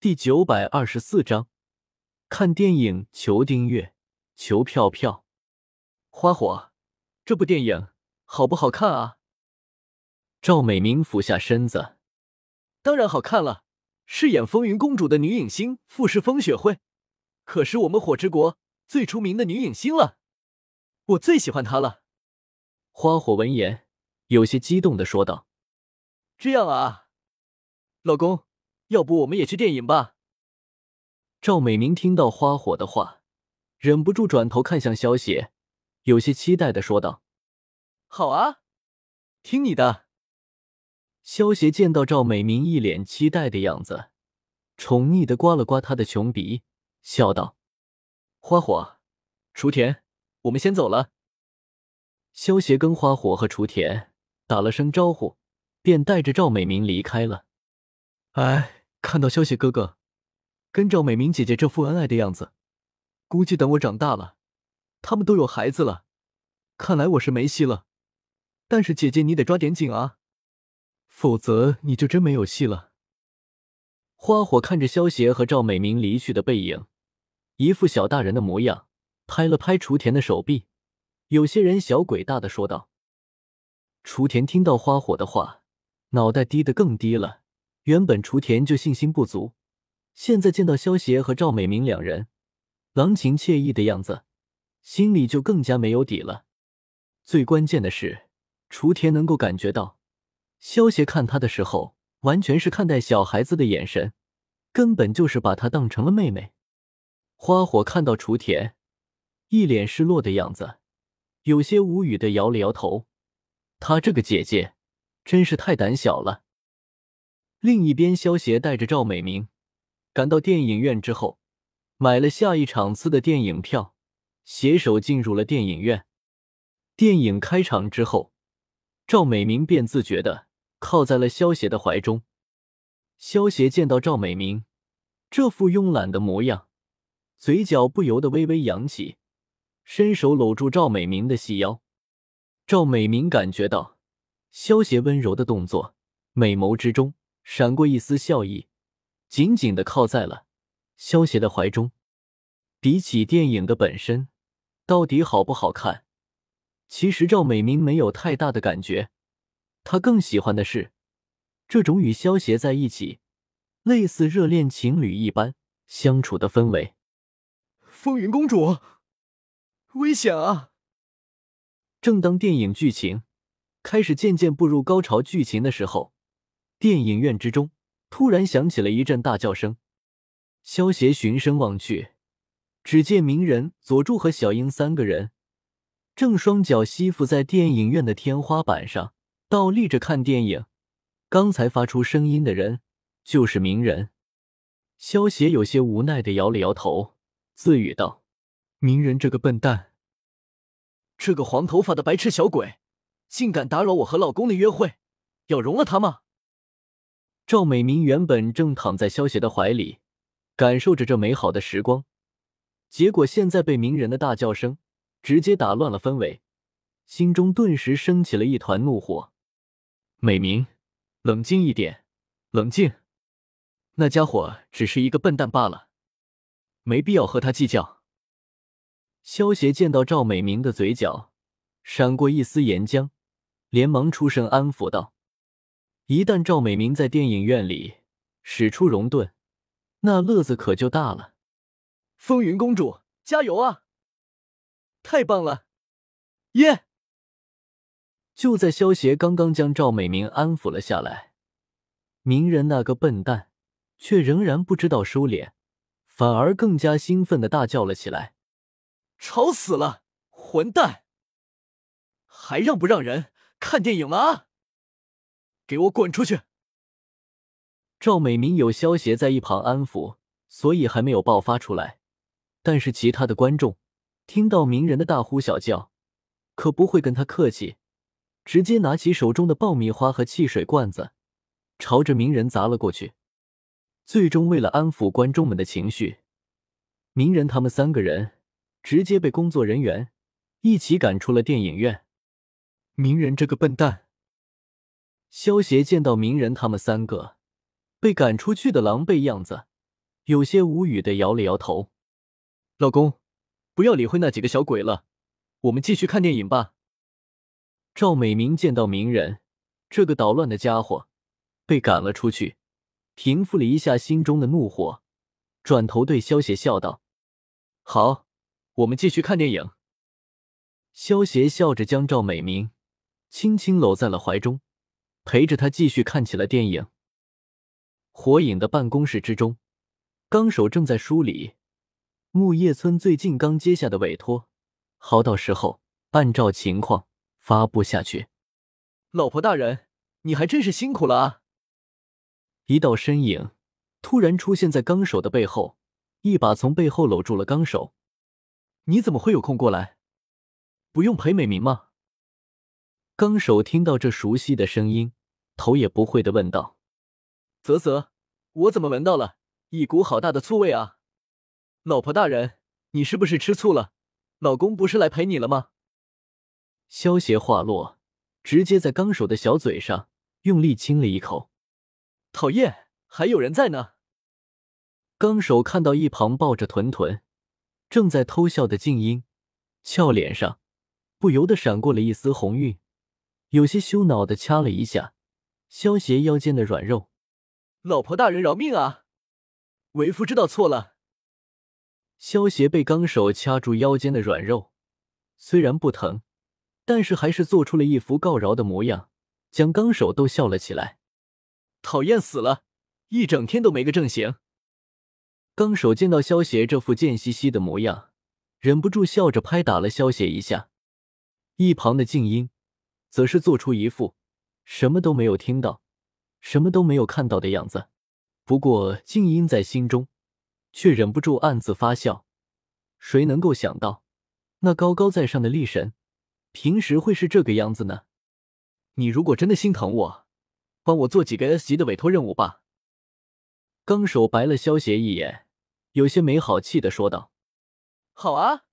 第九百二十四章，看电影求订阅求票票。花火，这部电影好不好看啊？赵美明俯下身子，当然好看了。饰演风云公主的女影星傅氏风雪慧，可是我们火之国最出名的女影星了，我最喜欢她了。花火闻言，有些激动的说道：“这样啊，老公。”要不我们也去电影吧？赵美明听到花火的话，忍不住转头看向萧邪，有些期待的说道：“好啊，听你的。”萧邪见到赵美明一脸期待的样子，宠溺的刮了刮他的穷鼻，笑道：“花火，雏田，我们先走了。”萧邪跟花火和雏田打了声招呼，便带着赵美明离开了。哎。看到萧邪哥哥跟赵美明姐姐这副恩爱的样子，估计等我长大了，他们都有孩子了，看来我是没戏了。但是姐姐你得抓点紧啊，否则你就真没有戏了。花火看着萧邪和赵美明离去的背影，一副小大人的模样，拍了拍雏田的手臂，有些人小鬼大的说道。雏田听到花火的话，脑袋低得更低了。原本雏田就信心不足，现在见到萧协和赵美明两人郎情妾意的样子，心里就更加没有底了。最关键的是，雏田能够感觉到萧协看他的时候，完全是看待小孩子的眼神，根本就是把他当成了妹妹。花火看到雏田一脸失落的样子，有些无语的摇了摇头，他这个姐姐真是太胆小了。另一边，萧协带着赵美明赶到电影院之后，买了下一场次的电影票，携手进入了电影院。电影开场之后，赵美明便自觉的靠在了萧协的怀中。萧协见到赵美明这副慵懒的模样，嘴角不由得微微扬起，伸手搂住赵美明的细腰。赵美明感觉到萧协温柔的动作，美眸之中。闪过一丝笑意，紧紧的靠在了萧邪的怀中。比起电影的本身，到底好不好看？其实赵美明没有太大的感觉，他更喜欢的是这种与萧邪在一起，类似热恋情侣一般相处的氛围。风云公主，危险啊！正当电影剧情开始渐渐步入高潮剧情的时候。电影院之中，突然响起了一阵大叫声。萧协循声望去，只见鸣人、佐助和小樱三个人正双脚吸附在电影院的天花板上，倒立着看电影。刚才发出声音的人就是鸣人。萧协有些无奈的摇了摇头，自语道：“鸣人这个笨蛋，这个黄头发的白痴小鬼，竟敢打扰我和老公的约会，要容了他吗？”赵美明原本正躺在萧邪的怀里，感受着这美好的时光，结果现在被鸣人的大叫声直接打乱了氛围，心中顿时升起了一团怒火。美明，冷静一点，冷静！那家伙只是一个笨蛋罢了，没必要和他计较。萧邪见到赵美明的嘴角闪过一丝岩浆，连忙出声安抚道。一旦赵美明在电影院里使出熔盾，那乐子可就大了。风云公主，加油啊！太棒了，耶！就在萧协刚刚将赵美明安抚了下来，鸣人那个笨蛋却仍然不知道收敛，反而更加兴奋的大叫了起来：“吵死了，混蛋！还让不让人看电影了啊？”给我滚出去！赵美明有萧协在一旁安抚，所以还没有爆发出来。但是其他的观众听到鸣人的大呼小叫，可不会跟他客气，直接拿起手中的爆米花和汽水罐子，朝着鸣人砸了过去。最终，为了安抚观众们的情绪，鸣人他们三个人直接被工作人员一起赶出了电影院。鸣人这个笨蛋！萧协见到鸣人他们三个被赶出去的狼狈样子，有些无语的摇了摇头。老公，不要理会那几个小鬼了，我们继续看电影吧。赵美明见到鸣人这个捣乱的家伙被赶了出去，平复了一下心中的怒火，转头对萧邪笑道：“好，我们继续看电影。”萧邪笑着将赵美明轻轻搂在了怀中，陪着他继续看起了电影。火影的办公室之中，纲手正在梳理木叶村最近刚接下的委托，好到时候按照情况。发布下去，老婆大人，你还真是辛苦了啊！一道身影突然出现在纲手的背后，一把从背后搂住了纲手。你怎么会有空过来？不用陪美明吗？纲手听到这熟悉的声音，头也不回的问道：“啧啧，我怎么闻到了一股好大的醋味啊？老婆大人，你是不是吃醋了？老公不是来陪你了吗？”萧邪话落，直接在纲手的小嘴上用力亲了一口。讨厌，还有人在呢。纲手看到一旁抱着屯屯正在偷笑的静音，俏脸上不由得闪过了一丝红晕，有些羞恼的掐了一下萧邪腰间的软肉。老婆大人饶命啊！为夫知道错了。萧邪被纲手掐住腰间的软肉，虽然不疼。但是还是做出了一副告饶的模样，将纲手都笑了起来。讨厌死了，一整天都没个正形。纲手见到萧邪这副贱兮兮的模样，忍不住笑着拍打了萧邪一下。一旁的静音则是做出一副什么都没有听到、什么都没有看到的样子。不过静音在心中却忍不住暗自发笑。谁能够想到，那高高在上的力神？平时会是这个样子呢？你如果真的心疼我，帮我做几个 S 级的委托任务吧。纲手白了萧邪一眼，有些没好气的说道：“好啊，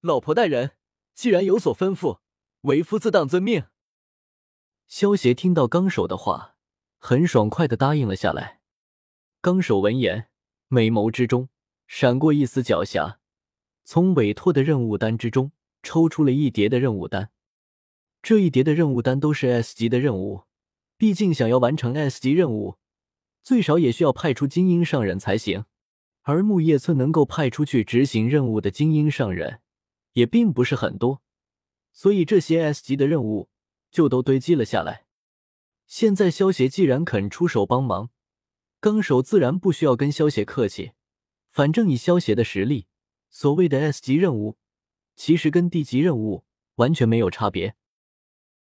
老婆大人，既然有所吩咐，为夫自当遵命。”萧邪听到纲手的话，很爽快的答应了下来。纲手闻言，美眸之中闪过一丝狡黠，从委托的任务单之中。抽出了一叠的任务单，这一叠的任务单都是 S 级的任务。毕竟想要完成 S 级任务，最少也需要派出精英上人才行。而木叶村能够派出去执行任务的精英上人，也并不是很多，所以这些 S 级的任务就都堆积了下来。现在萧协既然肯出手帮忙，纲手自然不需要跟萧协客气。反正以萧协的实力，所谓的 S 级任务。其实跟 D 级任务完全没有差别。